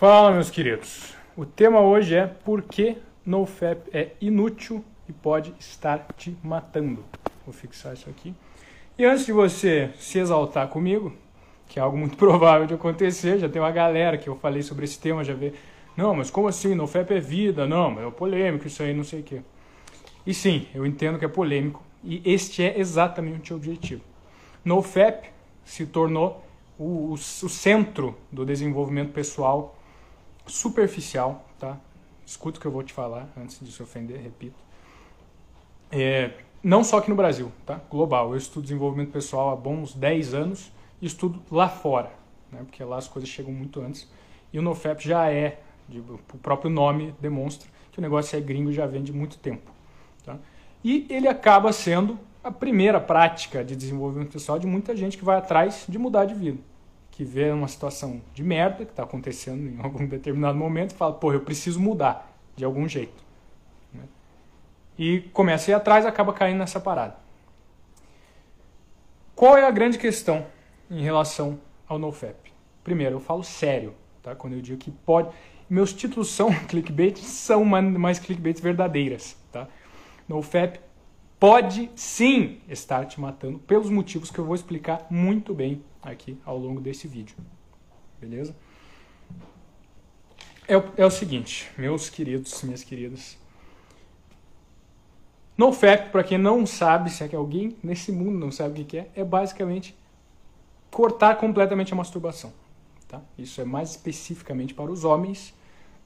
Fala, meus queridos. O tema hoje é por que NoFap é inútil e pode estar te matando. Vou fixar isso aqui. E antes de você se exaltar comigo, que é algo muito provável de acontecer, já tem uma galera que eu falei sobre esse tema, já vê, não, mas como assim? NoFap é vida? Não, mas é polêmico isso aí, não sei o quê. E sim, eu entendo que é polêmico e este é exatamente o objetivo. NoFap se tornou o, o, o centro do desenvolvimento pessoal superficial, tá? Escuta o que eu vou te falar antes de se ofender, repito. É, não só aqui no Brasil, tá? Global. Eu estudo desenvolvimento pessoal há bons 10 anos e estudo lá fora, né? Porque lá as coisas chegam muito antes. E o NoFap já é, o próprio nome demonstra que o negócio é gringo e já vem de muito tempo. Tá? E ele acaba sendo a primeira prática de desenvolvimento pessoal de muita gente que vai atrás de mudar de vida que vê uma situação de merda que está acontecendo em algum determinado momento e fala, pô, eu preciso mudar de algum jeito. Né? E começa a ir atrás acaba caindo nessa parada. Qual é a grande questão em relação ao NoFap? Primeiro, eu falo sério, tá? quando eu digo que pode... Meus títulos são clickbait, são mais clickbaits verdadeiras. Tá? NoFap pode sim estar te matando pelos motivos que eu vou explicar muito bem aqui ao longo desse vídeo. Beleza? É o, é o seguinte, meus queridos, minhas queridas. NoFap, para quem não sabe, se é que alguém nesse mundo não sabe o que é, é basicamente cortar completamente a masturbação. Tá? Isso é mais especificamente para os homens.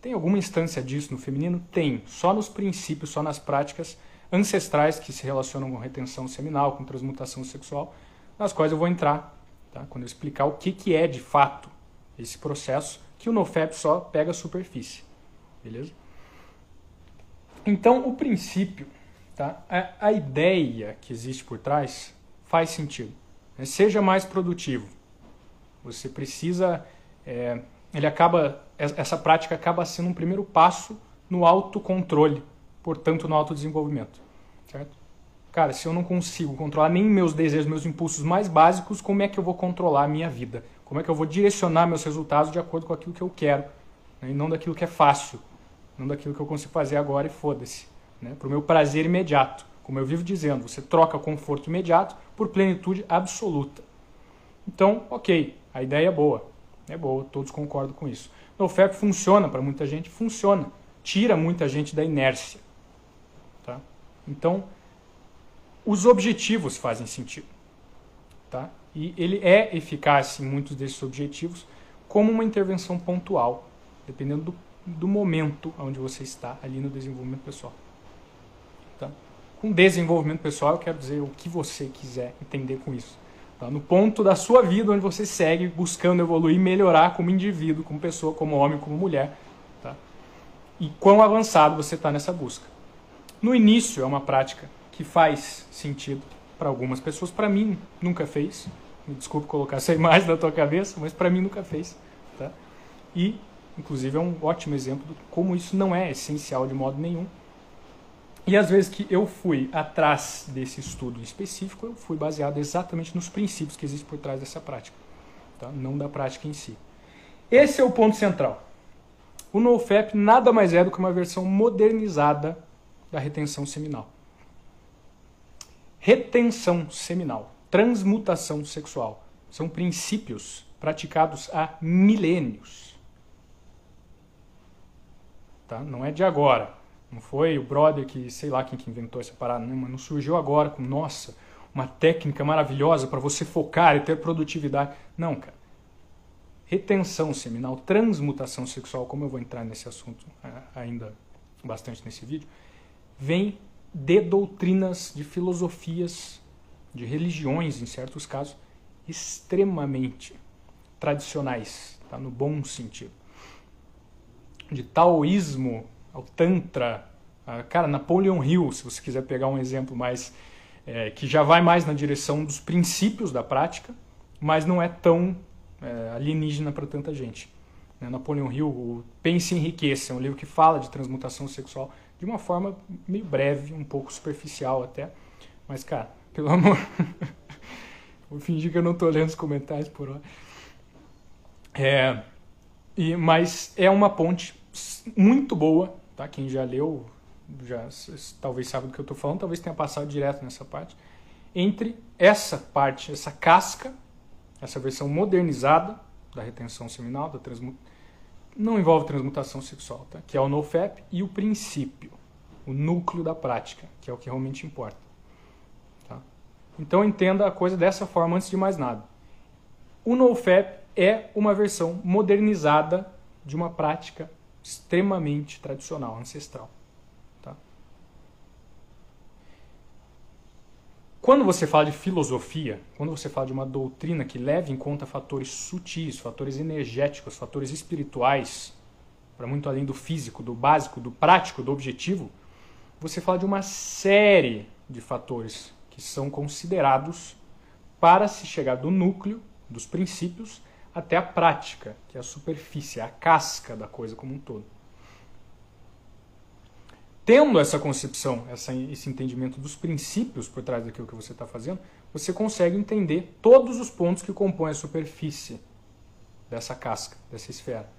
Tem alguma instância disso no feminino? Tem. Só nos princípios, só nas práticas ancestrais que se relacionam com retenção seminal, com transmutação sexual, nas quais eu vou entrar tá? quando eu explicar o que, que é de fato esse processo, que o NoFap só pega a superfície. Beleza? Então, o princípio, tá? a, a ideia que existe por trás faz sentido. Né? Seja mais produtivo. Você precisa. É, ele acaba, essa prática acaba sendo um primeiro passo no autocontrole, portanto, no autodesenvolvimento. Cara, se eu não consigo controlar nem meus desejos, meus impulsos mais básicos, como é que eu vou controlar a minha vida? Como é que eu vou direcionar meus resultados de acordo com aquilo que eu quero? Né? E não daquilo que é fácil, não daquilo que eu consigo fazer agora e foda-se. Né? Para o meu prazer imediato. Como eu vivo dizendo, você troca conforto imediato por plenitude absoluta. Então, ok, a ideia é boa. É boa, todos concordam com isso. O FEP funciona para muita gente? Funciona. Tira muita gente da inércia. Tá? Então, os objetivos fazem sentido. Tá? E ele é eficaz em muitos desses objetivos como uma intervenção pontual, dependendo do, do momento onde você está ali no desenvolvimento pessoal. Tá? Com desenvolvimento pessoal, eu quero dizer o que você quiser entender com isso. Tá? No ponto da sua vida onde você segue buscando evoluir, melhorar como indivíduo, como pessoa, como homem, como mulher. Tá? E quão avançado você está nessa busca. No início é uma prática que faz sentido para algumas pessoas. Para mim, nunca fez. Me desculpe colocar essa imagem na tua cabeça, mas para mim nunca fez. Tá? E, inclusive, é um ótimo exemplo de como isso não é essencial de modo nenhum. E às vezes que eu fui atrás desse estudo específico, eu fui baseado exatamente nos princípios que existem por trás dessa prática, tá? não da prática em si. Esse é o ponto central. O NoFap nada mais é do que uma versão modernizada da retenção seminal retenção seminal, transmutação sexual. São princípios praticados há milênios. Tá? Não é de agora. Não foi o brother que, sei lá quem que inventou essa parada, não, mas não surgiu agora com, nossa, uma técnica maravilhosa para você focar e ter produtividade. Não, cara. Retenção seminal, transmutação sexual, como eu vou entrar nesse assunto é, ainda bastante nesse vídeo, vem de doutrinas, de filosofias, de religiões, em certos casos, extremamente tradicionais, tá? no bom sentido. De taoísmo ao tantra, cara, Napoleon Hill, se você quiser pegar um exemplo mais é, que já vai mais na direção dos princípios da prática, mas não é tão é, alienígena para tanta gente. Né? Napoleon Hill, o Pense e Enriqueça, é um livro que fala de transmutação sexual de uma forma meio breve, um pouco superficial até. Mas, cara, pelo amor. Vou fingir que eu não tô lendo os comentários por hora. É, E, mas é uma ponte muito boa, tá? Quem já leu, já talvez sabe do que eu estou falando, talvez tenha passado direto nessa parte, entre essa parte, essa casca, essa versão modernizada da retenção seminal, da transmut... não envolve transmutação sexual, tá? que é o NoFap, e o princípio, o núcleo da prática, que é o que realmente importa. Tá? Então entenda a coisa dessa forma antes de mais nada. O NoFap é uma versão modernizada de uma prática extremamente tradicional, ancestral. Quando você fala de filosofia, quando você fala de uma doutrina que leva em conta fatores sutis, fatores energéticos, fatores espirituais, para muito além do físico, do básico, do prático, do objetivo, você fala de uma série de fatores que são considerados para se chegar do núcleo, dos princípios, até a prática, que é a superfície, a casca da coisa como um todo. Tendo essa concepção, essa, esse entendimento dos princípios por trás daquilo que você está fazendo, você consegue entender todos os pontos que compõem a superfície dessa casca, dessa esfera.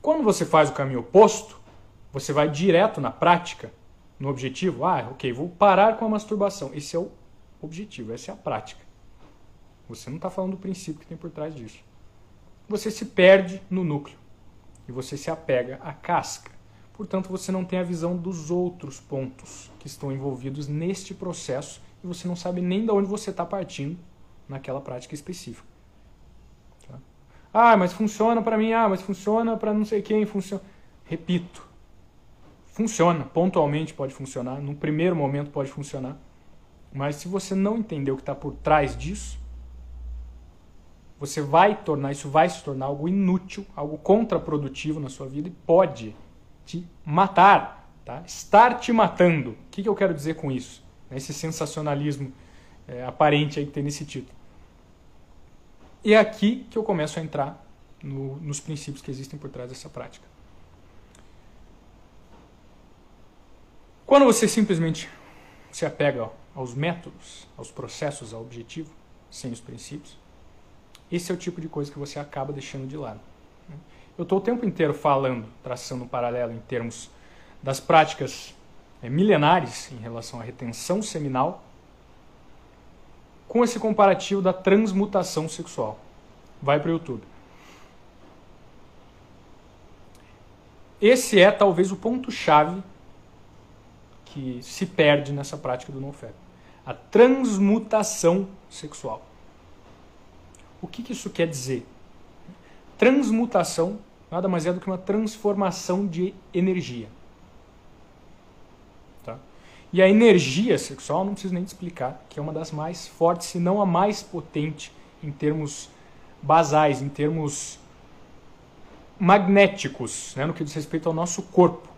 Quando você faz o caminho oposto, você vai direto na prática, no objetivo. Ah, ok, vou parar com a masturbação. Esse é o objetivo, essa é a prática. Você não está falando do princípio que tem por trás disso. Você se perde no núcleo e você se apega à casca. Portanto, você não tem a visão dos outros pontos que estão envolvidos neste processo e você não sabe nem de onde você está partindo naquela prática específica. Tá? Ah, mas funciona para mim. Ah, mas funciona para não sei quem. Funciona. Repito, funciona. Pontualmente pode funcionar. No primeiro momento pode funcionar. Mas se você não entender o que está por trás disso, você vai tornar, isso vai se tornar algo inútil, algo contraprodutivo na sua vida e pode te matar, tá? estar te matando. O que, que eu quero dizer com isso? Esse sensacionalismo é, aparente aí que tem nesse título. E é aqui que eu começo a entrar no, nos princípios que existem por trás dessa prática. Quando você simplesmente se apega aos métodos, aos processos, ao objetivo, sem os princípios, esse é o tipo de coisa que você acaba deixando de lado. Né? Eu estou o tempo inteiro falando, traçando um paralelo em termos das práticas é, milenares em relação à retenção seminal, com esse comparativo da transmutação sexual. Vai para o YouTube. Esse é talvez o ponto-chave que se perde nessa prática do NoFap. A transmutação sexual. O que, que isso quer dizer? Transmutação nada mais é do que uma transformação de energia. Tá? E a energia sexual, não preciso nem te explicar, que é uma das mais fortes, se não a mais potente em termos basais, em termos magnéticos, né, no que diz respeito ao nosso corpo.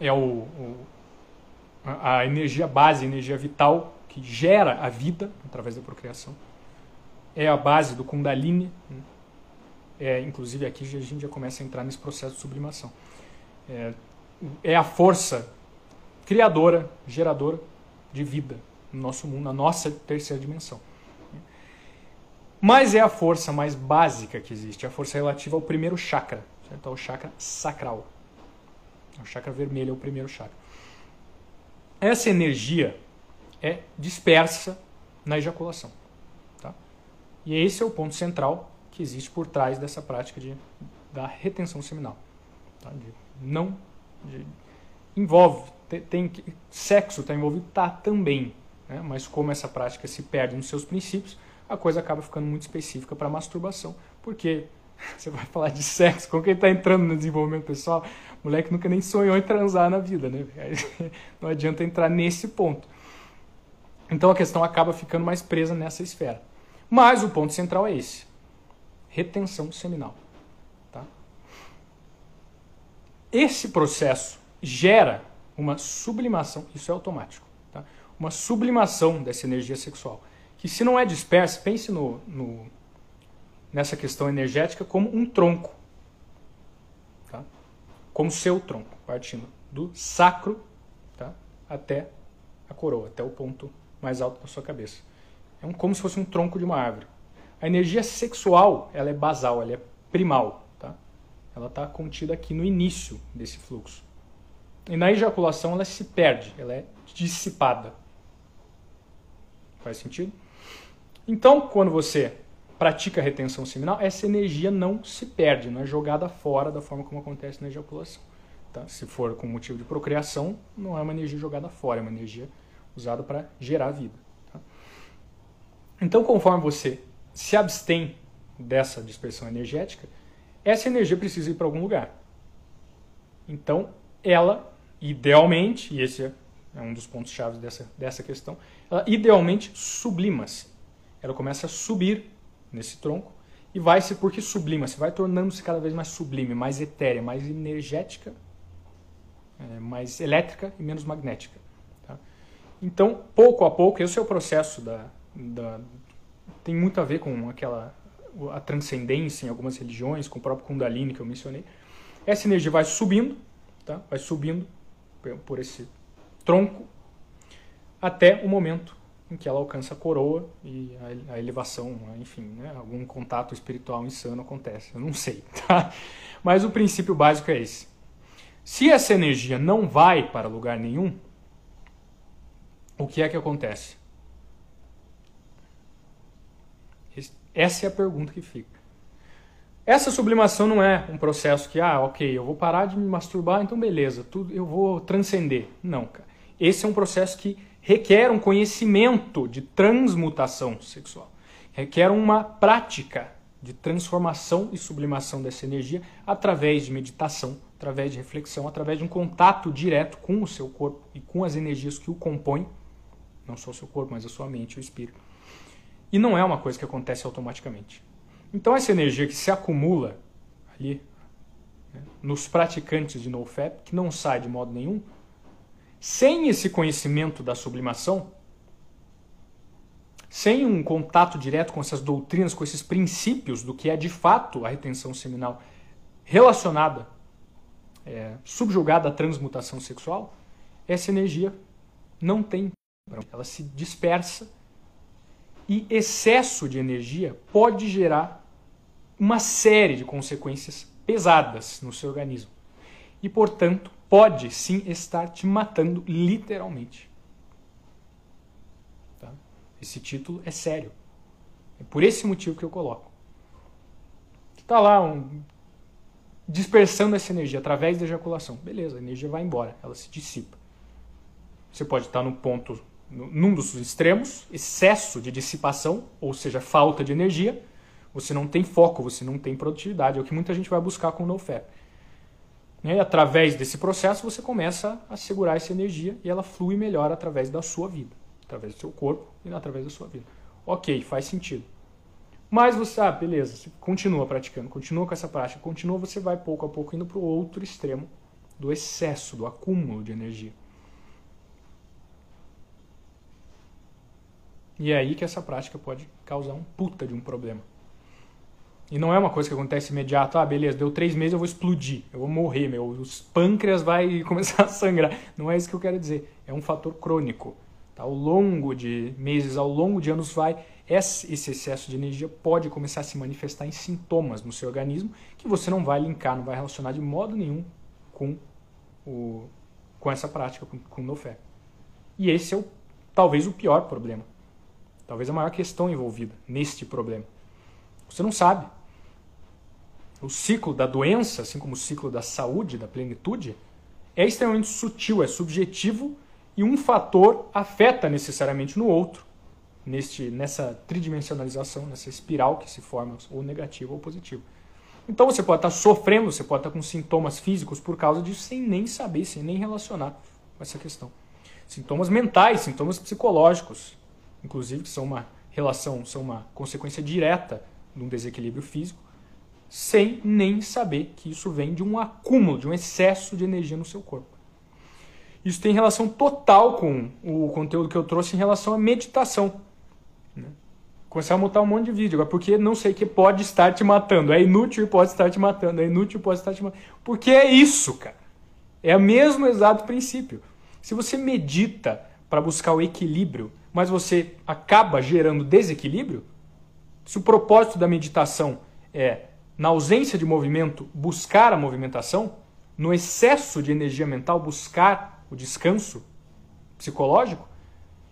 É o, o a energia base, a energia vital que gera a vida através da procriação é a base do Kundalini. Né? É, inclusive aqui a gente já começa a entrar nesse processo de sublimação. É, é a força criadora, geradora de vida no nosso mundo, na nossa terceira dimensão. Mas é a força mais básica que existe, a força relativa ao primeiro chakra, certo? ao chakra sacral. O chakra vermelho é o primeiro chakra. Essa energia é dispersa na ejaculação. E esse é o ponto central que existe por trás dessa prática de, da retenção seminal. Tá? De não de, envolve, tem, tem sexo está envolvido, tá também, né? mas como essa prática se perde nos seus princípios, a coisa acaba ficando muito específica para masturbação, porque você vai falar de sexo com quem está entrando no desenvolvimento pessoal, moleque nunca nem sonhou em transar na vida, né? Não adianta entrar nesse ponto. Então a questão acaba ficando mais presa nessa esfera. Mas o ponto central é esse: retenção seminal. Tá? Esse processo gera uma sublimação, isso é automático, tá? uma sublimação dessa energia sexual. Que se não é dispersa, pense no, no nessa questão energética como um tronco. Tá? Como seu tronco, partindo do sacro tá? até a coroa, até o ponto mais alto da sua cabeça. É um, como se fosse um tronco de uma árvore. A energia sexual, ela é basal, ela é primal, tá? Ela está contida aqui no início desse fluxo. E na ejaculação ela se perde, ela é dissipada. Faz sentido? Então, quando você pratica a retenção seminal, essa energia não se perde, não é jogada fora da forma como acontece na ejaculação. Tá? Se for com motivo de procriação, não é uma energia jogada fora, é uma energia usada para gerar vida. Então, conforme você se abstém dessa dispersão energética, essa energia precisa ir para algum lugar. Então, ela, idealmente, e esse é um dos pontos chaves dessa, dessa questão, ela idealmente sublima-se. Ela começa a subir nesse tronco e vai se porque sublima-se, vai tornando-se cada vez mais sublime, mais etérea, mais energética é, mais elétrica e menos magnética. Tá? Então, pouco a pouco, esse é o processo da, da, tem muito a ver com aquela a transcendência em algumas religiões, com o próprio Kundalini que eu mencionei. Essa energia vai subindo, tá? vai subindo por esse tronco até o momento em que ela alcança a coroa e a, elevação, enfim, né? algum contato espiritual insano acontece. Eu não sei, tá? Mas o princípio básico é esse. Se essa energia não vai para lugar nenhum, o que é que acontece? Essa é a pergunta que fica. Essa sublimação não é um processo que, ah, ok, eu vou parar de me masturbar, então beleza, tudo, eu vou transcender. Não, cara. Esse é um processo que requer um conhecimento de transmutação sexual. Requer uma prática de transformação e sublimação dessa energia através de meditação, através de reflexão, através de um contato direto com o seu corpo e com as energias que o compõem, não só o seu corpo, mas a sua mente o espírito. E não é uma coisa que acontece automaticamente. Então essa energia que se acumula ali né, nos praticantes de NoFap, que não sai de modo nenhum, sem esse conhecimento da sublimação, sem um contato direto com essas doutrinas, com esses princípios do que é de fato a retenção seminal relacionada é, subjugada à transmutação sexual, essa energia não tem. Ela se dispersa e excesso de energia pode gerar uma série de consequências pesadas no seu organismo. E, portanto, pode sim estar te matando literalmente. Tá? Esse título é sério. É por esse motivo que eu coloco. Está lá um dispersando essa energia através da ejaculação. Beleza, a energia vai embora, ela se dissipa. Você pode estar no ponto, num dos extremos, excesso de dissipação, ou seja, falta de energia. Você não tem foco, você não tem produtividade. É o que muita gente vai buscar com o NoFap. E através desse processo você começa a segurar essa energia e ela flui melhor através da sua vida, através do seu corpo e através da sua vida. Ok, faz sentido. Mas você, ah, beleza, você continua praticando, continua com essa prática, continua, você vai pouco a pouco indo para o outro extremo do excesso, do acúmulo de energia. E é aí que essa prática pode causar um puta de um problema. E não é uma coisa que acontece imediato, ah, beleza, deu três meses, eu vou explodir, eu vou morrer, meu, os pâncreas vai começar a sangrar. Não é isso que eu quero dizer. É um fator crônico. Tá? Ao longo de meses, ao longo de anos, vai esse excesso de energia pode começar a se manifestar em sintomas no seu organismo que você não vai linkar, não vai relacionar de modo nenhum com, o, com essa prática, com, com o NoFap. E esse é o, talvez o pior problema. Talvez a maior questão envolvida neste problema. Você não sabe. O ciclo da doença, assim como o ciclo da saúde, da plenitude, é extremamente sutil, é subjetivo e um fator afeta necessariamente no outro neste, nessa tridimensionalização, nessa espiral que se forma, ou negativo ou positivo. Então você pode estar sofrendo, você pode estar com sintomas físicos por causa disso sem nem saber, sem nem relacionar com essa questão. Sintomas mentais, sintomas psicológicos, inclusive que são uma relação, são uma consequência direta de um desequilíbrio físico, sem nem saber que isso vem de um acúmulo, de um excesso de energia no seu corpo. Isso tem relação total com o conteúdo que eu trouxe em relação à meditação. Né? Começar a montar um monte de vídeo. Agora, porque não sei que pode estar te matando. É inútil e pode estar te matando. É inútil e pode estar te matando. Porque é isso, cara. É o mesmo exato princípio. Se você medita para buscar o equilíbrio, mas você acaba gerando desequilíbrio, Se o propósito da meditação é, na ausência de movimento, buscar a movimentação, no excesso de energia mental, buscar o descanso psicológico,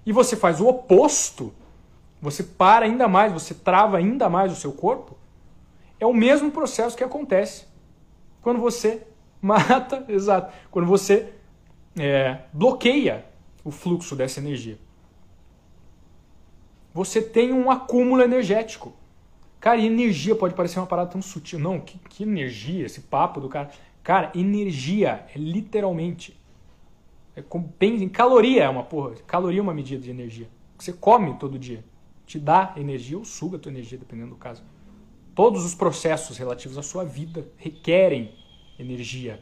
e você faz o oposto, você para ainda mais, você trava ainda mais o seu corpo, é o mesmo processo que acontece quando você mata, exato, quando você é, bloqueia o fluxo dessa energia. Você tem um acúmulo energético. Cara, e energia pode parecer uma parada tão sutil. Não, que, que energia, esse papo do cara. Cara, energia é literalmente. É como, em caloria é uma porra. Caloria é uma medida de energia. Você come todo dia. Te dá energia ou suga a tua energia, dependendo do caso. Todos os processos relativos à sua vida requerem energia.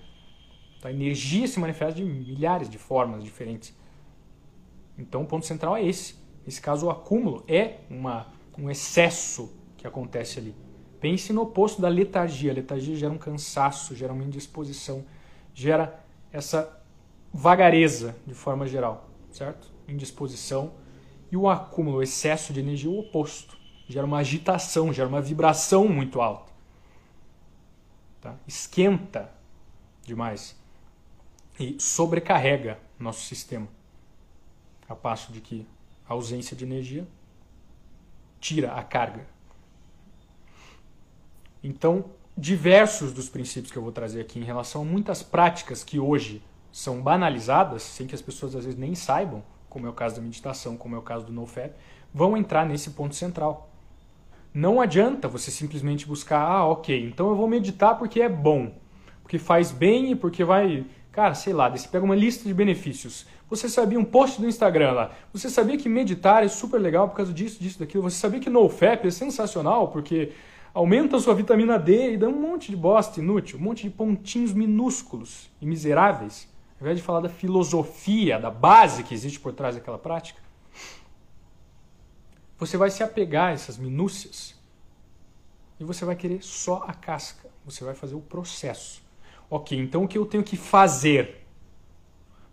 Então, a energia se manifesta de milhares de formas diferentes. Então, o ponto central é esse. Nesse caso, o acúmulo é uma, um excesso que acontece ali. Pense no oposto da letargia. A letargia gera um cansaço, gera uma indisposição, gera essa vagareza de forma geral, certo? Indisposição. E o acúmulo, o excesso de energia, o oposto. Gera uma agitação, gera uma vibração muito alta. Tá? Esquenta demais e sobrecarrega nosso sistema. A passo de que a ausência de energia tira a carga. Então, diversos dos princípios que eu vou trazer aqui em relação a muitas práticas que hoje são banalizadas, sem que as pessoas às vezes nem saibam, como é o caso da meditação, como é o caso do NoFap, vão entrar nesse ponto central. Não adianta você simplesmente buscar, ah, ok, então eu vou meditar porque é bom, porque faz bem e porque vai Cara, sei lá, você pega uma lista de benefícios. Você sabia um post do Instagram lá. Você sabia que meditar é super legal por causa disso, disso, daquilo. Você sabia que NoFap é sensacional porque aumenta a sua vitamina D e dá um monte de bosta inútil, um monte de pontinhos minúsculos e miseráveis. Ao invés de falar da filosofia, da base que existe por trás daquela prática, você vai se apegar a essas minúcias e você vai querer só a casca. Você vai fazer o processo. Ok, então o que eu tenho que fazer?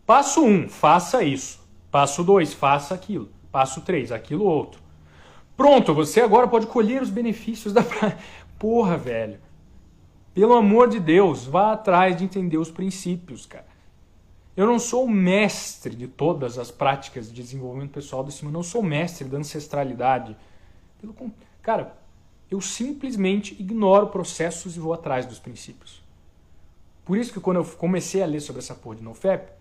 Passo 1, um, faça isso. Passo 2, faça aquilo. Passo 3, aquilo outro. Pronto, você agora pode colher os benefícios da. Porra, velho. Pelo amor de Deus, vá atrás de entender os princípios, cara. Eu não sou o mestre de todas as práticas de desenvolvimento pessoal do cima, não sou mestre da ancestralidade. Pelo cara, eu simplesmente ignoro processos e vou atrás dos princípios. Por isso que quando eu comecei a ler sobre essa porra de NoFap,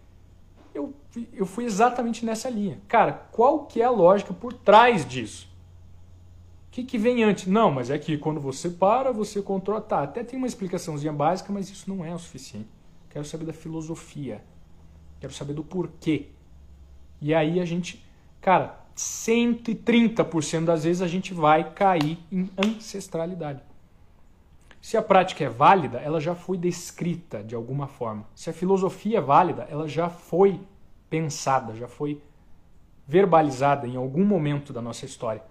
eu, fui exatamente nessa linha. Cara, qual que é a lógica por trás disso? O que, que vem antes? Não, mas é que quando você para, você controla. Tá, até tem uma explicaçãozinha básica, mas isso não é o suficiente. Quero saber da filosofia. Quero saber do porquê. E aí a gente, cara, 130% das vezes a gente vai cair em ancestralidade. Se a prática é válida, ela já foi descrita de alguma forma. Se a filosofia é válida, ela já foi pensada, já foi verbalizada em algum momento da nossa história.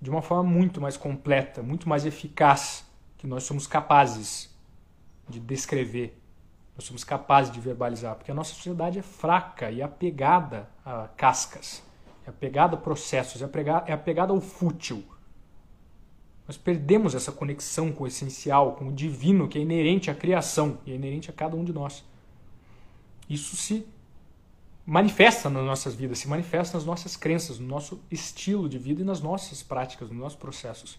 De uma forma muito mais completa, muito mais eficaz que nós somos capazes de descrever, nós somos capazes de verbalizar. Porque a nossa sociedade é fraca e apegada a cascas, é apegada a processos, é apegada, é apegada ao fútil nós perdemos essa conexão com o essencial, com o divino que é inerente à criação e é inerente a cada um de nós. Isso se manifesta nas nossas vidas, se manifesta nas nossas crenças, no nosso estilo de vida e nas nossas práticas, nos nossos processos.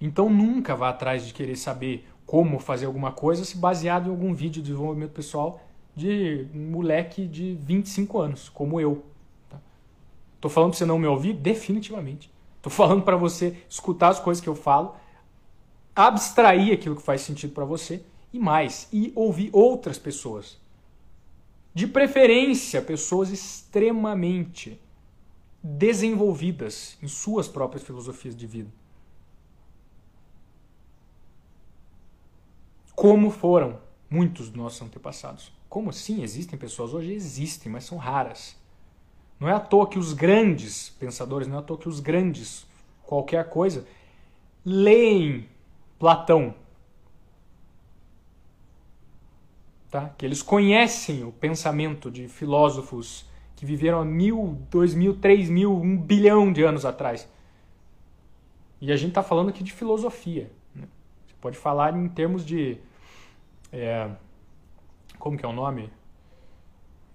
Então nunca vá atrás de querer saber como fazer alguma coisa se baseado em algum vídeo de desenvolvimento pessoal de um moleque de 25 anos, como eu. Tá? falando para você não me ouvir? Definitivamente. Estou falando para você escutar as coisas que eu falo, abstrair aquilo que faz sentido para você e mais, e ouvir outras pessoas. De preferência, pessoas extremamente desenvolvidas em suas próprias filosofias de vida. Como foram muitos dos nossos antepassados. Como assim? Existem pessoas hoje? Existem, mas são raras. Não é à toa que os grandes pensadores, não é à toa que os grandes qualquer coisa, leem Platão. Tá? Que eles conhecem o pensamento de filósofos que viveram há mil, dois mil, três mil, um bilhão de anos atrás. E a gente está falando aqui de filosofia. Né? Você pode falar em termos de. É, como que é o nome?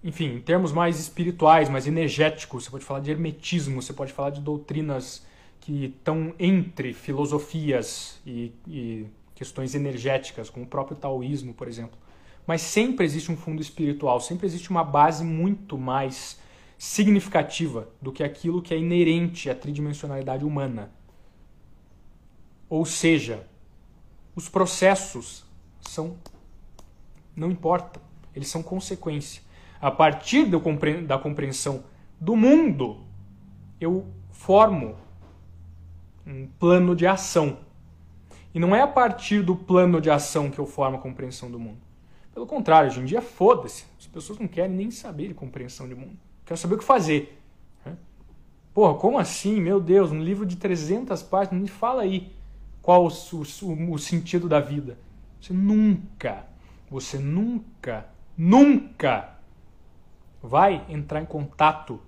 Enfim, em termos mais espirituais, mais energéticos, você pode falar de hermetismo, você pode falar de doutrinas que estão entre filosofias e, e questões energéticas, como o próprio taoísmo, por exemplo. Mas sempre existe um fundo espiritual, sempre existe uma base muito mais significativa do que aquilo que é inerente à tridimensionalidade humana. Ou seja, os processos são. não importa, eles são consequência. A partir da compreensão do mundo, eu formo um plano de ação. E não é a partir do plano de ação que eu formo a compreensão do mundo. Pelo contrário, hoje em dia, foda-se. As pessoas não querem nem saber de compreensão de mundo. Querem saber o que fazer. Porra, como assim? Meu Deus, um livro de 300 páginas, me fala aí qual o, o, o sentido da vida. Você nunca, você nunca, nunca vai entrar em contato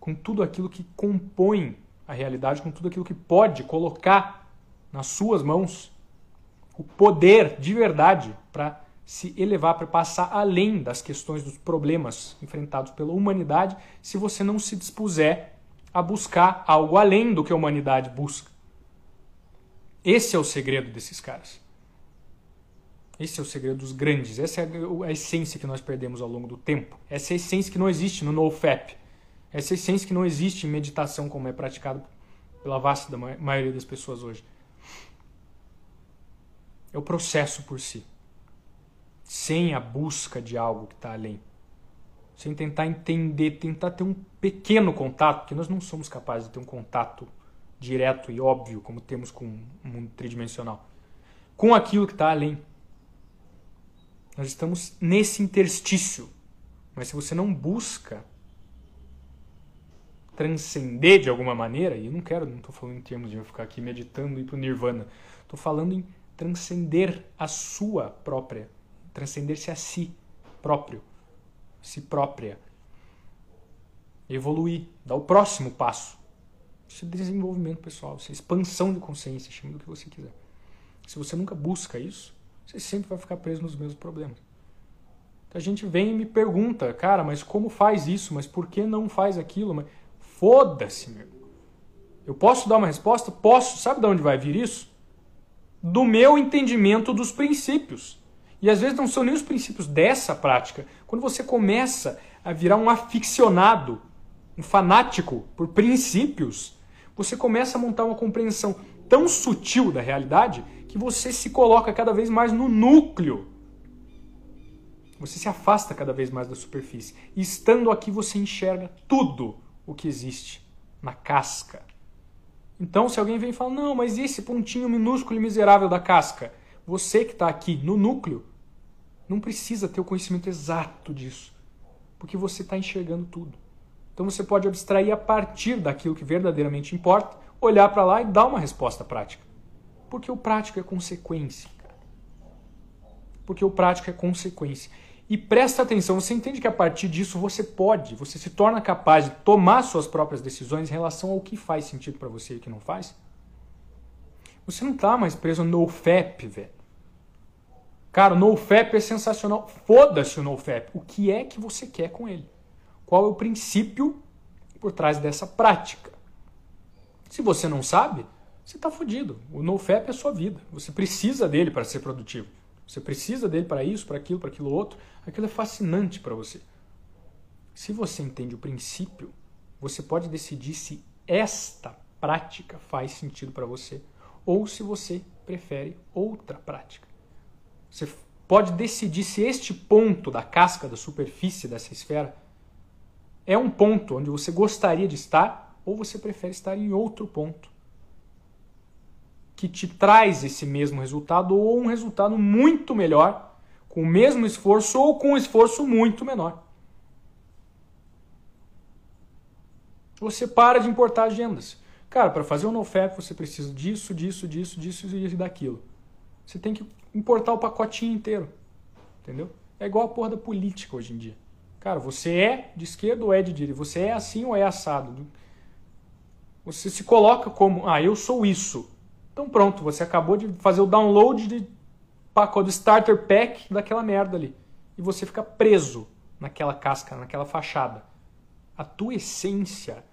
com tudo aquilo que compõe a realidade, com tudo aquilo que pode colocar nas suas mãos o poder de verdade para se elevar, para passar além das questões dos problemas enfrentados pela humanidade, se você não se dispuser a buscar algo além do que a humanidade busca. Esse é o segredo desses caras. Esse é o segredo dos grandes. Essa é a essência que nós perdemos ao longo do tempo. Essa é a essência que não existe no NoFap. Essa é a essência que não existe em meditação como é praticado pela vasta maioria das pessoas hoje. É o processo por si. Sem a busca de algo que está além. Sem tentar entender, tentar ter um pequeno contato, porque nós não somos capazes de ter um contato direto e óbvio, como temos com o mundo tridimensional, com aquilo que está além. Nós estamos nesse interstício. Mas se você não busca transcender de alguma maneira, e eu não quero, não estou falando em termos de eu ficar aqui meditando e ir para o nirvana, estou falando em transcender a sua própria, transcender-se a si próprio, si própria, evoluir, dar o próximo passo. Isso é desenvolvimento pessoal, isso é expansão de consciência, chame do que você quiser. Se você nunca busca isso, você sempre vai ficar preso nos mesmos problemas. Então a gente vem e me pergunta, cara, mas como faz isso? Mas por que não faz aquilo? Mas foda-se, meu. Eu posso dar uma resposta? Posso. Sabe de onde vai vir isso? Do meu entendimento dos princípios. E às vezes não são nem os princípios dessa prática. Quando você começa a virar um aficionado, um fanático por princípios, você começa a montar uma compreensão tão sutil da realidade que você se coloca cada vez mais no núcleo. Você se afasta cada vez mais da superfície. E estando aqui, você enxerga tudo o que existe na casca. Então, se alguém vem e fala, não, mas esse pontinho minúsculo e miserável da casca, você que está aqui no núcleo, não precisa ter o conhecimento exato disso, porque você está enxergando tudo. Então você pode abstrair a partir daquilo que verdadeiramente importa, olhar para lá e dar uma resposta prática. Porque o prático é consequência. Porque o prático é consequência. E presta atenção, você entende que a partir disso você pode, você se torna capaz de tomar suas próprias decisões em relação ao que faz sentido para você e o que não faz? Você não está mais preso no NoFap, velho. Cara, o NoFap é sensacional. Foda-se o NoFap. O que é que você quer com ele? Qual é o princípio por trás dessa prática? Se você não sabe, você está fodido. O NoFap é a sua vida. Você precisa dele para ser produtivo. Você precisa dele para isso, para aquilo, para aquilo outro. Aquilo é fascinante para você. Se você entende o princípio, você pode decidir se esta prática faz sentido para você ou se você prefere outra prática. Você pode decidir se este ponto da casca, da superfície dessa esfera, é um ponto onde você gostaria de estar ou você prefere estar em outro ponto que te traz esse mesmo resultado ou um resultado muito melhor, com o mesmo esforço ou com um esforço muito menor. Você para de importar agendas. Cara, para fazer um NoFap você precisa disso, disso, disso, disso e daquilo. Você tem que importar o pacotinho inteiro. Entendeu? É igual a porra da política hoje em dia. Cara, você é de esquerda ou é de direita? Você é assim ou é assado? Você se coloca como, ah, eu sou isso. Então pronto, você acabou de fazer o download de pacote starter pack daquela merda ali. E você fica preso naquela casca, naquela fachada. A tua essência,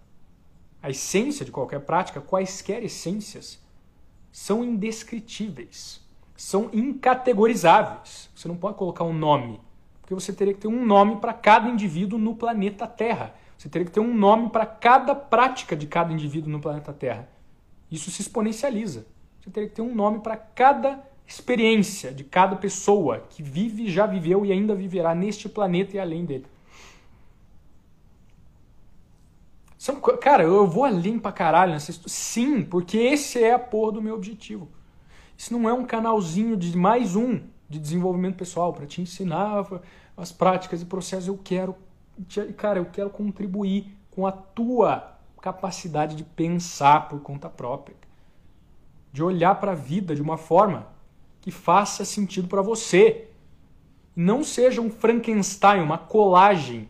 a essência de qualquer prática, quaisquer essências, são indescritíveis, são incategorizáveis. Você não pode colocar um nome, porque você teria que ter um nome para cada indivíduo no planeta Terra. Você teria que ter um nome para cada prática de cada indivíduo no planeta Terra. Isso se exponencializa. Você teria que ter um nome para cada experiência de cada pessoa que vive, já viveu e ainda viverá neste planeta e além dele. Cara, eu vou além pra caralho nessa Sim, porque esse é a porra do meu objetivo. Isso não é um canalzinho de mais um de desenvolvimento pessoal para te ensinar as práticas e processos. Eu quero cara, eu quero contribuir com a tua capacidade de pensar por conta própria, de olhar para a vida de uma forma que faça sentido para você. Não seja um Frankenstein, uma colagem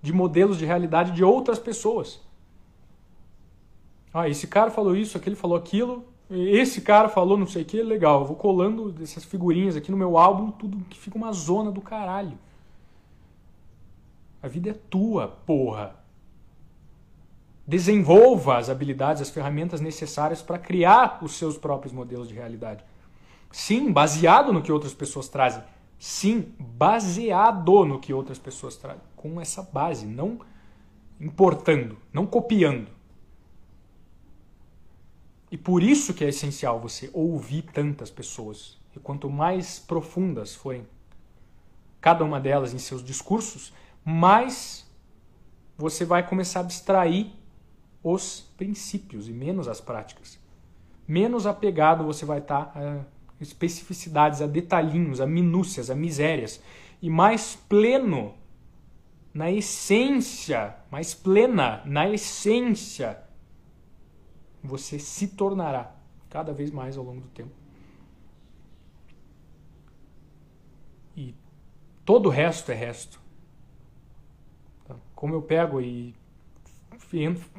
de modelos de realidade de outras pessoas. Ah, esse cara falou isso, aquele falou aquilo, esse cara falou não sei o que, legal. Eu vou colando essas figurinhas aqui no meu álbum, tudo que fica uma zona do caralho. A vida é tua, porra. Desenvolva as habilidades, as ferramentas necessárias para criar os seus próprios modelos de realidade. Sim, baseado no que outras pessoas trazem. Sim, baseado no que outras pessoas trazem. Com essa base, não importando, não copiando. E por isso que é essencial você ouvir tantas pessoas. E quanto mais profundas forem cada uma delas em seus discursos, mais você vai começar a abstrair os princípios e menos as práticas. Menos apegado você vai estar a especificidades, a detalhinhos, a minúcias, a misérias. E mais pleno na essência, mais plena na essência, você se tornará cada vez mais ao longo do tempo. E todo o resto é resto como eu pego e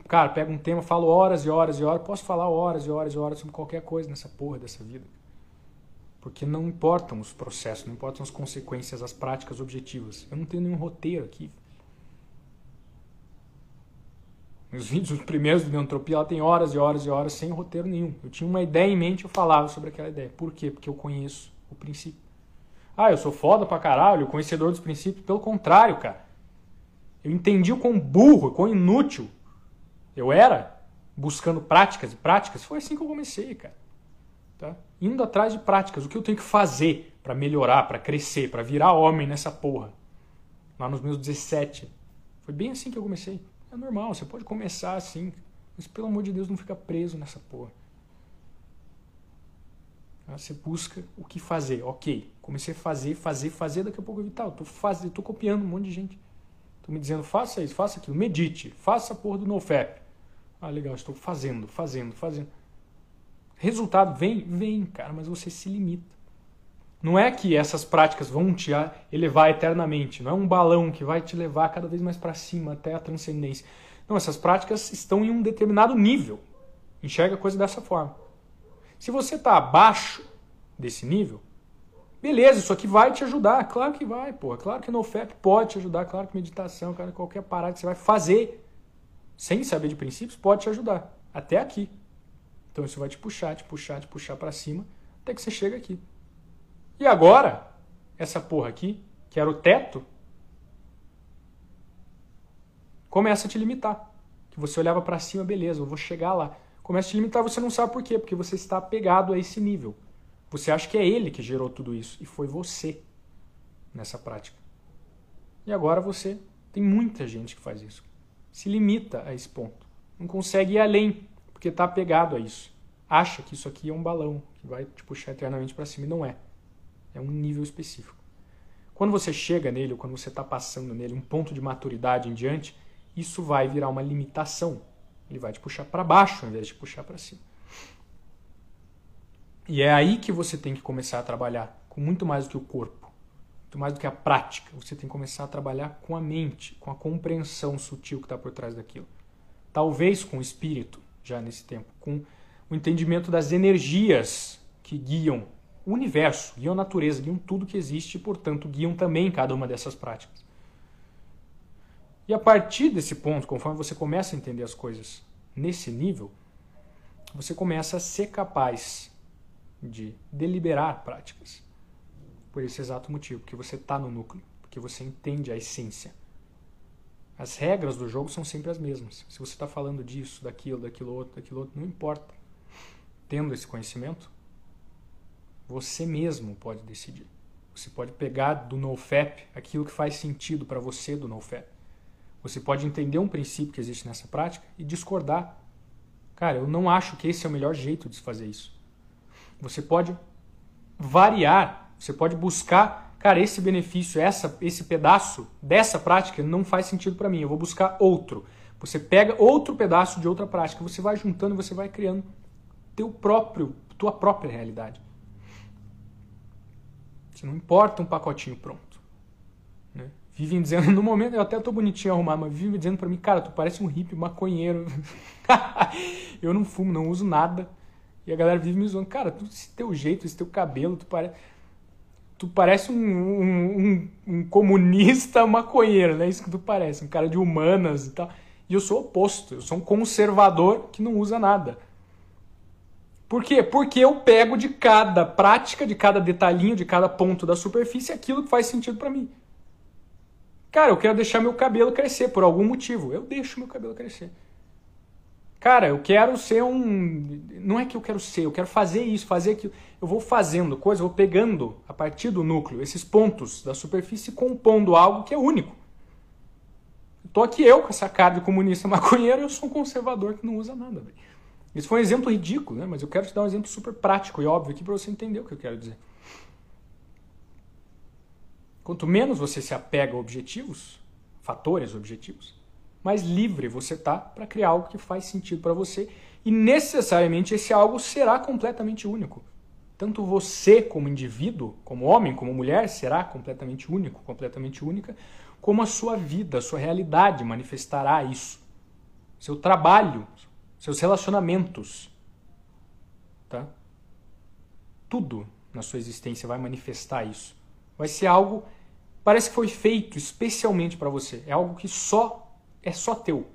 cara, pego um tema, falo horas e horas e horas, posso falar horas e horas e horas sobre qualquer coisa nessa porra dessa vida. Porque não importam os processos, não importam as consequências, as práticas objetivas. Eu não tenho nenhum roteiro aqui. Meus vídeos, os primeiros de Neantropia, ela tem horas e horas e horas sem roteiro nenhum. Eu tinha uma ideia em mente, eu falava sobre aquela ideia. Por quê? Porque eu conheço o princípio. Ah, eu sou foda pra caralho, conhecedor dos princípios. Pelo contrário, cara. Eu entendi o quão burro, quão inútil eu era buscando práticas e práticas. Foi assim que eu comecei, cara. Tá? Indo atrás de práticas. O que eu tenho que fazer para melhorar, para crescer, para virar homem nessa porra. Lá nos meus 17. Foi bem assim que eu comecei. É normal, você pode começar assim. Mas pelo amor de Deus, não fica preso nessa porra. Tá? Você busca o que fazer. Ok, comecei a fazer, fazer, fazer. Daqui a pouco eu vi, tá, eu tô, fazendo, tô copiando um monte de gente. Estou me dizendo, faça isso, faça aquilo, medite, faça a porra do NoFap. Ah, legal, estou fazendo, fazendo, fazendo. Resultado vem? Vem, cara, mas você se limita. Não é que essas práticas vão te elevar eternamente, não é um balão que vai te levar cada vez mais para cima até a transcendência. Não, essas práticas estão em um determinado nível. Enxerga a coisa dessa forma. Se você está abaixo desse nível, Beleza, isso aqui vai te ajudar. Claro que vai, pô. Claro que no FEP pode te ajudar. Claro que meditação, cara, qualquer parada que você vai fazer sem saber de princípios pode te ajudar. Até aqui. Então isso vai te puxar, te puxar, te puxar para cima até que você chega aqui. E agora, essa porra aqui, que era o teto, começa a te limitar. Que você olhava para cima, beleza, eu vou chegar lá. Começa a te limitar, você não sabe por quê, porque você está apegado a esse nível. Você acha que é ele que gerou tudo isso e foi você nessa prática. E agora você tem muita gente que faz isso. Se limita a esse ponto. Não consegue ir além, porque está apegado a isso. Acha que isso aqui é um balão que vai te puxar eternamente para cima e não é. É um nível específico. Quando você chega nele, ou quando você está passando nele, um ponto de maturidade em diante, isso vai virar uma limitação. Ele vai te puxar para baixo ao invés de puxar para cima. E é aí que você tem que começar a trabalhar com muito mais do que o corpo, muito mais do que a prática. Você tem que começar a trabalhar com a mente, com a compreensão sutil que está por trás daquilo. Talvez com o espírito, já nesse tempo, com o entendimento das energias que guiam o universo, guiam a natureza, guiam tudo que existe e, portanto, guiam também cada uma dessas práticas. E a partir desse ponto, conforme você começa a entender as coisas nesse nível, você começa a ser capaz de deliberar práticas. Por esse exato motivo, porque você está no núcleo, porque você entende a essência. As regras do jogo são sempre as mesmas. Se você está falando disso, daquilo, daquilo outro, daquilo outro, não importa. Tendo esse conhecimento, você mesmo pode decidir. Você pode pegar do NoFap aquilo que faz sentido para você do NoFap. Você pode entender um princípio que existe nessa prática e discordar. Cara, eu não acho que esse é o melhor jeito de fazer isso. Você pode variar, você pode buscar, cara, esse benefício, essa, esse pedaço dessa prática não faz sentido para mim, eu vou buscar outro. Você pega outro pedaço de outra prática, você vai juntando, você vai criando teu próprio, tua própria realidade. Você não importa um pacotinho pronto. Né? Vivem dizendo, no momento, eu até tô bonitinho arrumado, mas vivem dizendo para mim, cara, tu parece um hippie maconheiro. eu não fumo, não uso nada. E a galera vive me zoando. Cara, tu, esse teu jeito, esse teu cabelo, tu parece. Tu parece um, um, um, um, comunista maconheiro, né? Isso que tu parece, um cara de humanas e tal. E eu sou oposto, eu sou um conservador que não usa nada. Por quê? Porque eu pego de cada prática, de cada detalhinho, de cada ponto da superfície aquilo que faz sentido para mim. Cara, eu quero deixar meu cabelo crescer por algum motivo. Eu deixo meu cabelo crescer. Cara, eu quero ser um. Não é que eu quero ser, eu quero fazer isso, fazer aquilo. Eu vou fazendo coisa, vou pegando a partir do núcleo esses pontos da superfície compondo algo que é único. Tô aqui eu com essa cara de comunista maconheiro, eu sou um conservador que não usa nada. Isso foi um exemplo ridículo, né? mas eu quero te dar um exemplo super prático e óbvio aqui para você entender o que eu quero dizer. Quanto menos você se apega a objetivos, fatores objetivos, mais livre você tá para criar algo que faz sentido para você e necessariamente esse algo será completamente único. Tanto você como indivíduo, como homem, como mulher, será completamente único, completamente única, como a sua vida, a sua realidade manifestará isso. Seu trabalho, seus relacionamentos, tá? Tudo na sua existência vai manifestar isso. Vai ser algo parece que foi feito especialmente para você. É algo que só é só teu.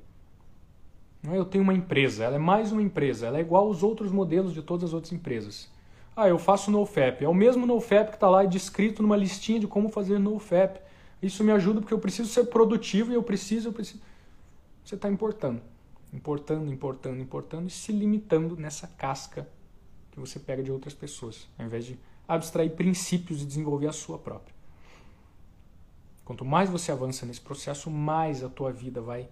Não é eu tenho uma empresa, ela é mais uma empresa, ela é igual aos outros modelos de todas as outras empresas. Ah, eu faço NoFap. É o mesmo NoFap que está lá descrito numa listinha de como fazer NoFap. Isso me ajuda porque eu preciso ser produtivo e eu preciso, eu preciso. Você está importando. Importando, importando, importando e se limitando nessa casca que você pega de outras pessoas, ao invés de abstrair princípios e desenvolver a sua própria. Quanto mais você avança nesse processo, mais a tua vida vai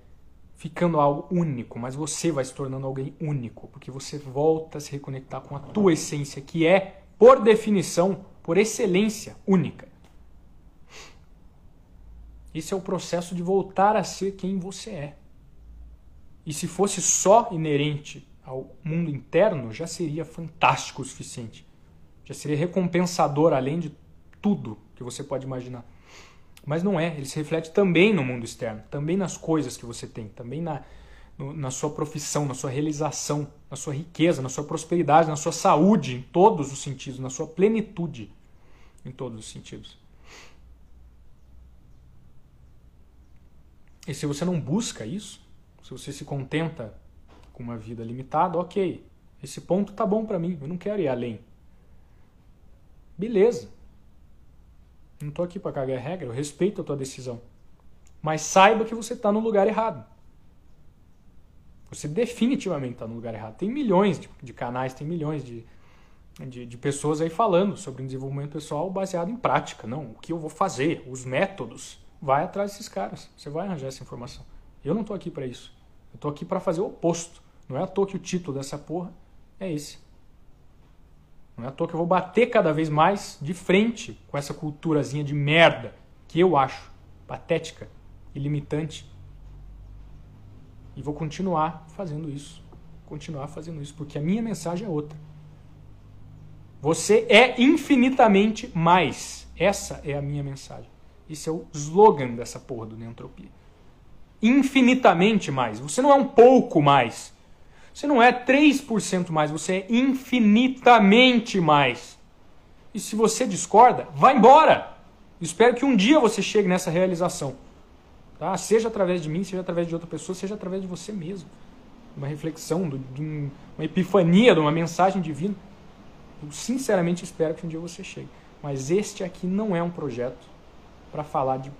ficando algo único, mas você vai se tornando alguém único, porque você volta a se reconectar com a tua essência, que é, por definição, por excelência, única. Esse é o processo de voltar a ser quem você é. E se fosse só inerente ao mundo interno, já seria fantástico o suficiente. Já seria recompensador além de tudo que você pode imaginar. Mas não é, ele se reflete também no mundo externo, também nas coisas que você tem, também na, no, na sua profissão, na sua realização, na sua riqueza, na sua prosperidade, na sua saúde, em todos os sentidos, na sua plenitude, em todos os sentidos. E se você não busca isso, se você se contenta com uma vida limitada, ok, esse ponto tá bom para mim, eu não quero ir além. Beleza, não estou aqui para cagar regra, eu respeito a tua decisão. Mas saiba que você está no lugar errado. Você definitivamente está no lugar errado. Tem milhões de, de canais, tem milhões de, de, de, pessoas aí falando sobre desenvolvimento pessoal baseado em prática. Não, o que eu vou fazer, os métodos. Vai atrás desses caras. Você vai arranjar essa informação. Eu não estou aqui para isso. Eu estou aqui para fazer o oposto. Não é à toa que o título dessa porra é esse. Não é à toa que eu vou bater cada vez mais de frente com essa culturazinha de merda que eu acho patética e limitante. E vou continuar fazendo isso. Continuar fazendo isso, porque a minha mensagem é outra. Você é infinitamente mais. Essa é a minha mensagem. Esse é o slogan dessa porra do Neantropia. Infinitamente mais. Você não é um pouco mais. Você não é 3% mais, você é infinitamente mais. E se você discorda, vá embora. Espero que um dia você chegue nessa realização. Tá? Seja através de mim, seja através de outra pessoa, seja através de você mesmo. Uma reflexão, de uma epifania, de uma mensagem divina. Eu sinceramente espero que um dia você chegue. Mas este aqui não é um projeto para falar de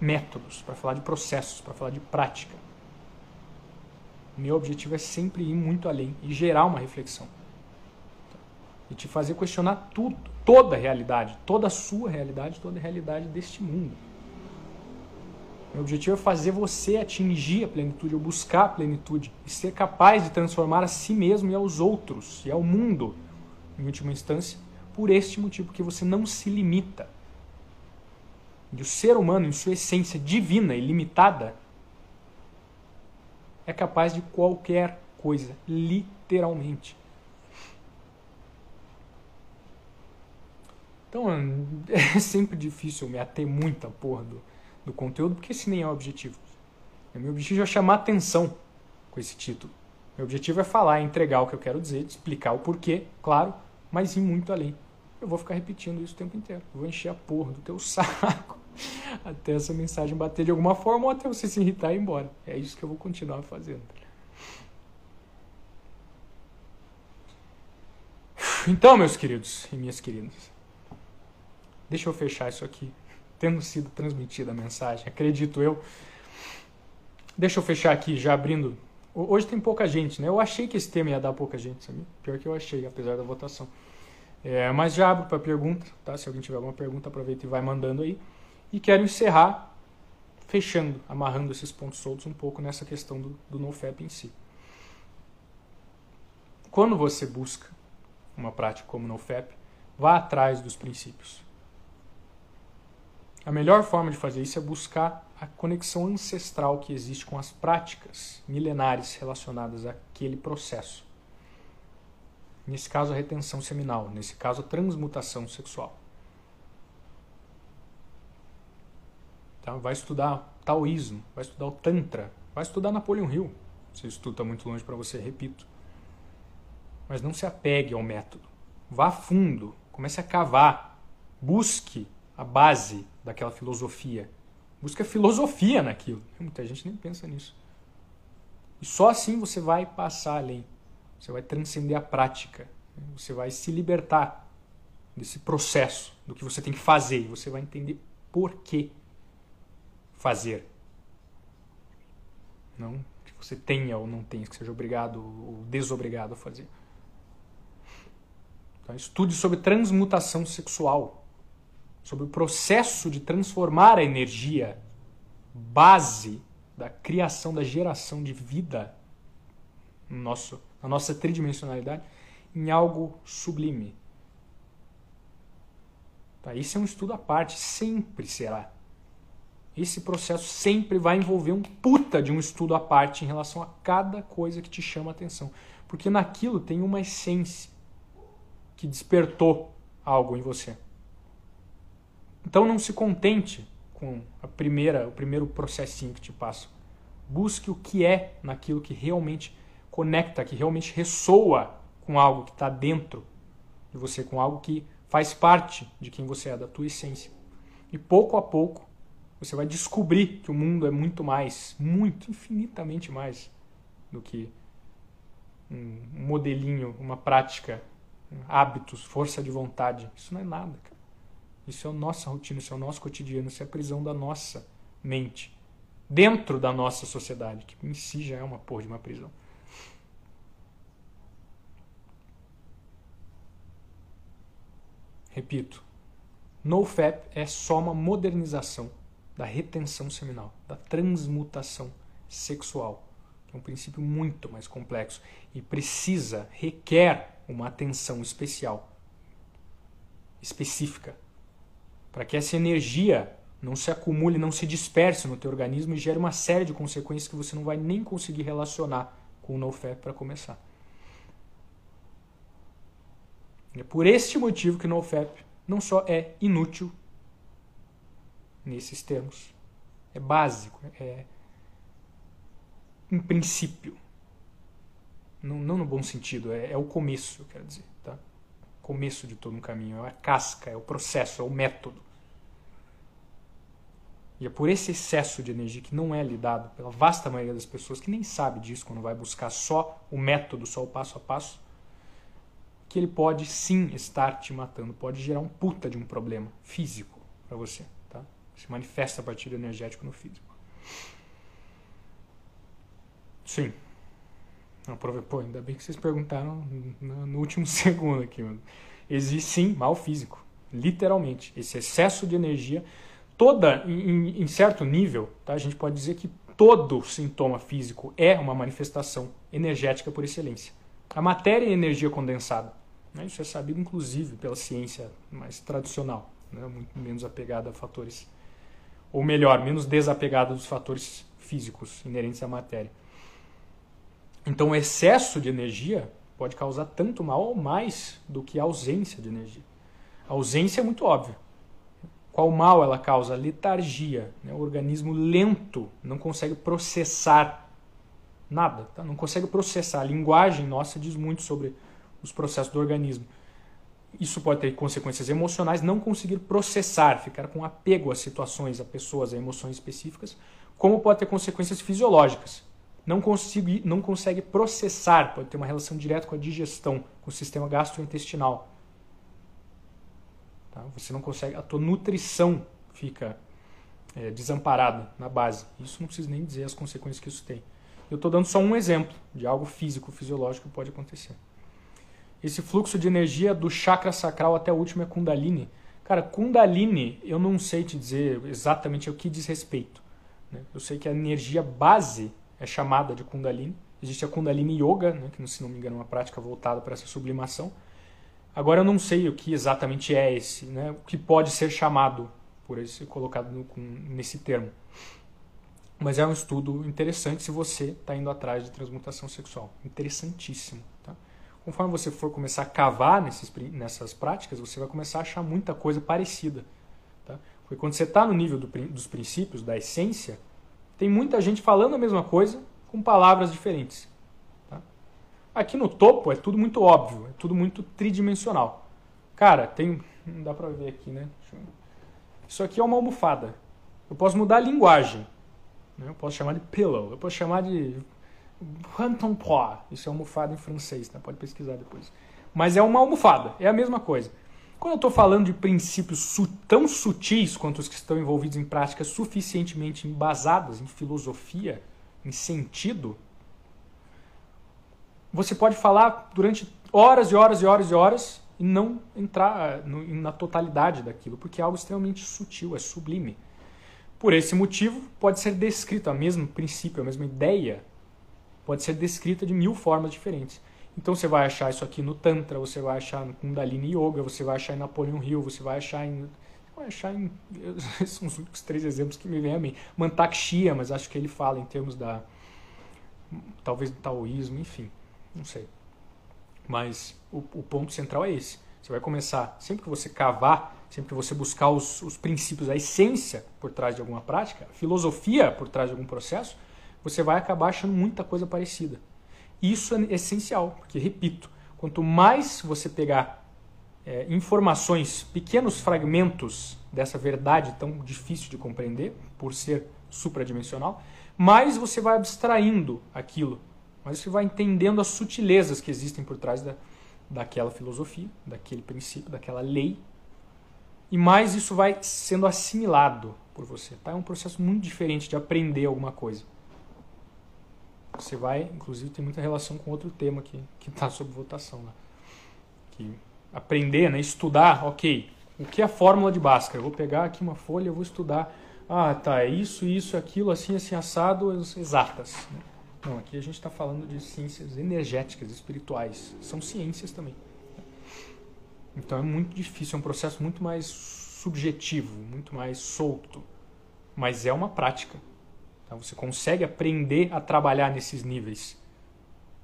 métodos, para falar de processos, para falar de prática. Meu objetivo é sempre ir muito além e gerar uma reflexão. E te fazer questionar tudo, toda a realidade, toda a sua realidade, toda a realidade deste mundo. Meu objetivo é fazer você atingir a plenitude, ou buscar a plenitude, e ser capaz de transformar a si mesmo e aos outros, e ao mundo, em última instância, por este motivo, que você não se limita. O ser humano, em sua essência divina e limitada, é capaz de qualquer coisa, literalmente. Então é sempre difícil me ater muito a porra do, do conteúdo, porque esse nem é o objetivo. Meu objetivo é chamar atenção com esse título. Meu objetivo é falar, entregar o que eu quero dizer, explicar o porquê, claro, mas ir muito além. Eu vou ficar repetindo isso o tempo inteiro. Vou encher a porra do teu saco até essa mensagem bater de alguma forma ou até você se irritar e ir embora. É isso que eu vou continuar fazendo. Então, meus queridos e minhas queridas, deixa eu fechar isso aqui, tendo sido transmitida a mensagem, acredito eu. Deixa eu fechar aqui, já abrindo. Hoje tem pouca gente, né? Eu achei que esse tema ia dar pouca gente, sabe? Pior que eu achei, apesar da votação. É, mas já abro para pergunta, tá? Se alguém tiver alguma pergunta, aproveita e vai mandando aí. E quero encerrar fechando, amarrando esses pontos soltos um pouco nessa questão do, do NoFap em si. Quando você busca uma prática como NoFap, vá atrás dos princípios. A melhor forma de fazer isso é buscar a conexão ancestral que existe com as práticas milenares relacionadas àquele processo. Nesse caso, a retenção seminal, nesse caso, a transmutação sexual. Tá? Vai estudar taoísmo, vai estudar o Tantra, vai estudar Napoleon Hill. Se isso tudo está muito longe para você, repito. Mas não se apegue ao método. Vá fundo, comece a cavar, busque a base daquela filosofia. Busque a filosofia naquilo. Muita gente nem pensa nisso. E só assim você vai passar além. Você vai transcender a prática. Você vai se libertar desse processo, do que você tem que fazer. E você vai entender por quê fazer. Não que você tenha ou não tenha, que seja obrigado ou desobrigado a fazer. Então, estude sobre transmutação sexual, sobre o processo de transformar a energia base da criação, da geração de vida no nosso, na nossa tridimensionalidade em algo sublime. Tá? Isso é um estudo à parte, sempre será. Esse processo sempre vai envolver um puta de um estudo à parte em relação a cada coisa que te chama a atenção. Porque naquilo tem uma essência que despertou algo em você. Então não se contente com a primeira, o primeiro processinho que te passa. Busque o que é naquilo que realmente conecta, que realmente ressoa com algo que está dentro de você, com algo que faz parte de quem você é, da tua essência. E pouco a pouco você vai descobrir que o mundo é muito mais, muito, infinitamente mais do que um modelinho, uma prática, hábitos, força de vontade. Isso não é nada, cara. Isso é a nossa rotina, isso é o nosso cotidiano, isso é a prisão da nossa mente. Dentro da nossa sociedade, que em si já é uma porra de uma prisão. Repito, NoFap é só uma modernização da retenção seminal, da transmutação sexual, é um princípio muito mais complexo e precisa, requer uma atenção especial, específica, para que essa energia não se acumule, não se disperse no teu organismo e gere uma série de consequências que você não vai nem conseguir relacionar com o NoFap para começar. É por este motivo que o NoFap não só é inútil, nesses termos. É básico, é em princípio. Não, não no bom sentido, é, é, o começo, eu quero dizer. Tá? Começo de todo um caminho, é a casca, é o processo, é o método. E é por esse excesso de energia que não é lidado pela vasta maioria das pessoas que nem sabe disso quando vai buscar só o método, só o passo a passo, que ele pode sim estar te matando, pode gerar um puta de um problema físico para você, tá? Se manifesta a partir do energético no físico. Sim. Não, pô, ainda bem que vocês perguntaram no último segundo aqui, mano. Existe sim mal físico, literalmente. Esse excesso de energia toda, em, em, certo nível, tá? a gente pode dizer que todo sintoma físico é uma manifestação energética por excelência. A matéria é energia condensada. Né? Isso é sabido, inclusive, pela ciência mais tradicional, né? muito menos apegada a fatores, ou melhor, menos desapegada dos fatores físicos inerentes à matéria. Então, o excesso de energia pode causar tanto mal ou mais do que a ausência de energia. A ausência é muito óbvia qual mal ela causa? Letargia. Né? O organismo lento não consegue processar nada, tá? não consegue processar. A linguagem nossa diz muito sobre os processos do organismo. Isso pode ter consequências emocionais, não conseguir processar, ficar com apego a situações, a pessoas, a emoções específicas, como pode ter consequências fisiológicas. Não, consegue, não consegue processar, pode ter uma relação direta com a digestão, com o sistema gastrointestinal Tá? Você não consegue, a tua nutrição fica é, desamparada na base. Isso não precisa nem dizer as consequências que isso tem. Eu estou dando só um exemplo de algo físico, fisiológico que pode acontecer. Esse fluxo de energia do chakra sacral até o último é Kundalini. Cara, Kundalini, eu não sei te dizer exatamente o que diz respeito. Né? Eu sei que a energia base é chamada de Kundalini. Existe a Kundalini Yoga, né, que, se não me engano, é uma prática voltada para essa sublimação. Agora eu não sei o que exatamente é esse, né? o que pode ser chamado por esse colocado no, nesse termo. Mas é um estudo interessante se você está indo atrás de transmutação sexual. Interessantíssimo. Tá? Conforme você for começar a cavar nesses, nessas práticas, você vai começar a achar muita coisa parecida. Tá? Porque quando você está no nível do, dos princípios, da essência, tem muita gente falando a mesma coisa com palavras diferentes. Aqui no topo é tudo muito óbvio, é tudo muito tridimensional. Cara, tem. Não dá pra ver aqui, né? Isso aqui é uma almofada. Eu posso mudar a linguagem. Né? Eu posso chamar de pillow, eu posso chamar de Rantonpois. Isso é almofada em francês, tá? pode pesquisar depois. Mas é uma almofada, é a mesma coisa. Quando eu estou falando de princípios tão sutis quanto os que estão envolvidos em práticas suficientemente embasadas em filosofia, em sentido, você pode falar durante horas e horas e horas e horas e não entrar no, na totalidade daquilo, porque é algo extremamente sutil, é sublime. Por esse motivo, pode ser descrito, a mesmo princípio, a mesma ideia, pode ser descrita de mil formas diferentes. Então você vai achar isso aqui no Tantra, você vai achar no Kundalini Yoga, você vai achar em Napoleon Hill, você vai achar em. Vai achar em. São os únicos três exemplos que me vêm a mim. Mantak Shia, mas acho que ele fala em termos da. Talvez do taoísmo, enfim. Não sei. Mas o, o, ponto central é esse. Você vai começar, sempre que você cavar, sempre que você buscar os, os princípios, a essência por trás de alguma prática, a filosofia por trás de algum processo, você vai acabar achando muita coisa parecida. Isso é essencial, porque, repito, quanto mais você pegar é, informações, pequenos fragmentos dessa verdade tão difícil de compreender, por ser supradimensional, mais você vai abstraindo aquilo mas você vai entendendo as sutilezas que existem por trás da, daquela filosofia, daquele princípio, daquela lei. E mais isso vai sendo assimilado por você. Tá? É um processo muito diferente de aprender alguma coisa. Você vai, inclusive, tem muita relação com outro tema que está sob votação. Né? Que aprender, né? estudar, ok, o que é a fórmula de Bhaskara? Eu vou pegar aqui uma folha, eu vou estudar. Ah, tá, é isso, isso, aquilo, assim, assim, assado, exatas. Né? Não, aqui a gente está falando de ciências energéticas, espirituais. São ciências também. Então é muito difícil, é um processo muito mais subjetivo, muito mais solto. Mas é uma prática. Tá? Você consegue aprender a trabalhar nesses níveis.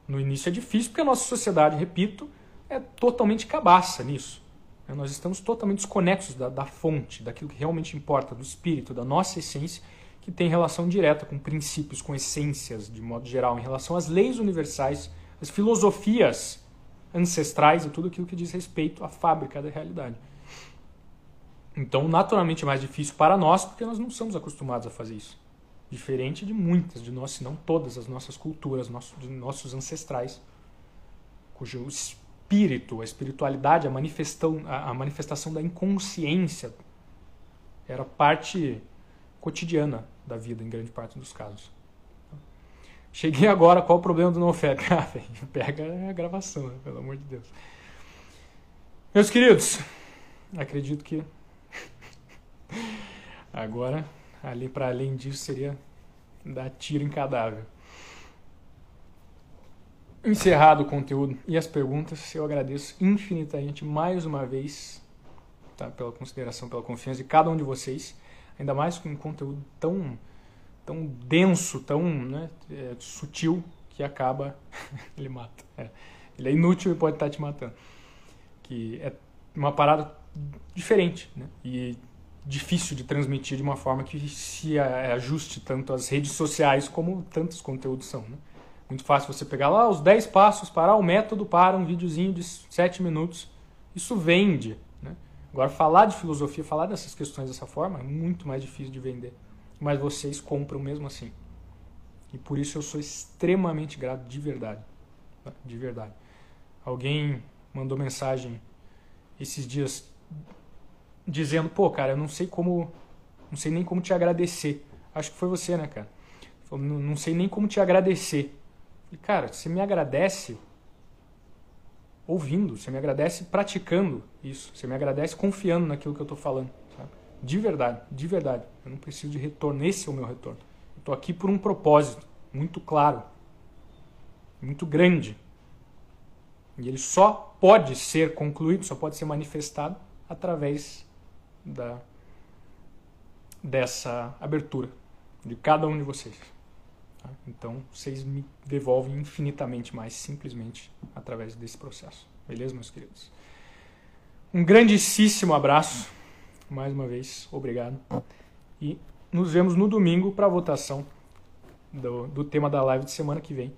No início é difícil porque a nossa sociedade, repito, é totalmente cabaça nisso. Né? Nós estamos totalmente desconexos da, da fonte, daquilo que realmente importa, do espírito, da nossa essência que tem relação direta com princípios, com essências, de modo geral, em relação às leis universais, as filosofias ancestrais e tudo aquilo que diz respeito à fábrica da realidade. Então, naturalmente é mais difícil para nós, porque nós não somos acostumados a fazer isso. Diferente de muitas de nós, se não todas as nossas culturas, de nossos ancestrais, cujo espírito, a espiritualidade, a manifestação, a manifestação da inconsciência era parte cotidiana da vida, em grande parte dos casos. Cheguei agora, qual o problema do NoFap? Ah, pega a gravação, né? pelo amor de Deus. Meus queridos, acredito que agora, ali para além disso, seria dar tiro em cadáver. Encerrado o conteúdo e as perguntas, eu agradeço infinitamente mais uma vez tá, pela consideração, pela confiança de cada um de vocês, ainda mais com um conteúdo tão tão denso, tão né, é, sutil que acaba ele mata. É. Ele é inútil e pode estar te matando. Que é uma parada diferente né? e difícil de transmitir de uma forma que se ajuste tanto às redes sociais como tantos conteúdos são. Né? Muito fácil você pegar lá os 10 passos para o método para um videozinho de 7 minutos. Isso vende. Né? Agora, falar de filosofia, falar dessas questões dessa forma é muito mais difícil de vender mas vocês compram mesmo assim. E por isso eu sou extremamente grato de verdade. Tá? De verdade. Alguém mandou mensagem esses dias dizendo, pô, cara, eu não sei como. Não sei nem como te agradecer. Acho que foi você, né, cara? Falou, não, não sei nem como te agradecer. E, cara, você me agradece ouvindo, você me agradece praticando isso, você me agradece confiando naquilo que eu estou falando. De verdade, de verdade. Eu não preciso de retorno. Esse é o meu retorno. Estou aqui por um propósito muito claro, muito grande. E ele só pode ser concluído, só pode ser manifestado através da, dessa abertura de cada um de vocês. Tá? Então, vocês me devolvem infinitamente mais simplesmente através desse processo. Beleza, meus queridos? Um grandíssimo abraço mais uma vez, obrigado. E nos vemos no domingo para a votação do, do tema da live de semana que vem,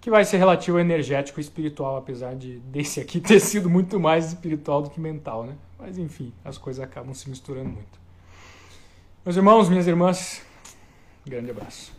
que vai ser relativo ao energético e espiritual, apesar de desse aqui ter sido muito mais espiritual do que mental, né? Mas enfim, as coisas acabam se misturando muito. Meus irmãos, minhas irmãs, grande abraço.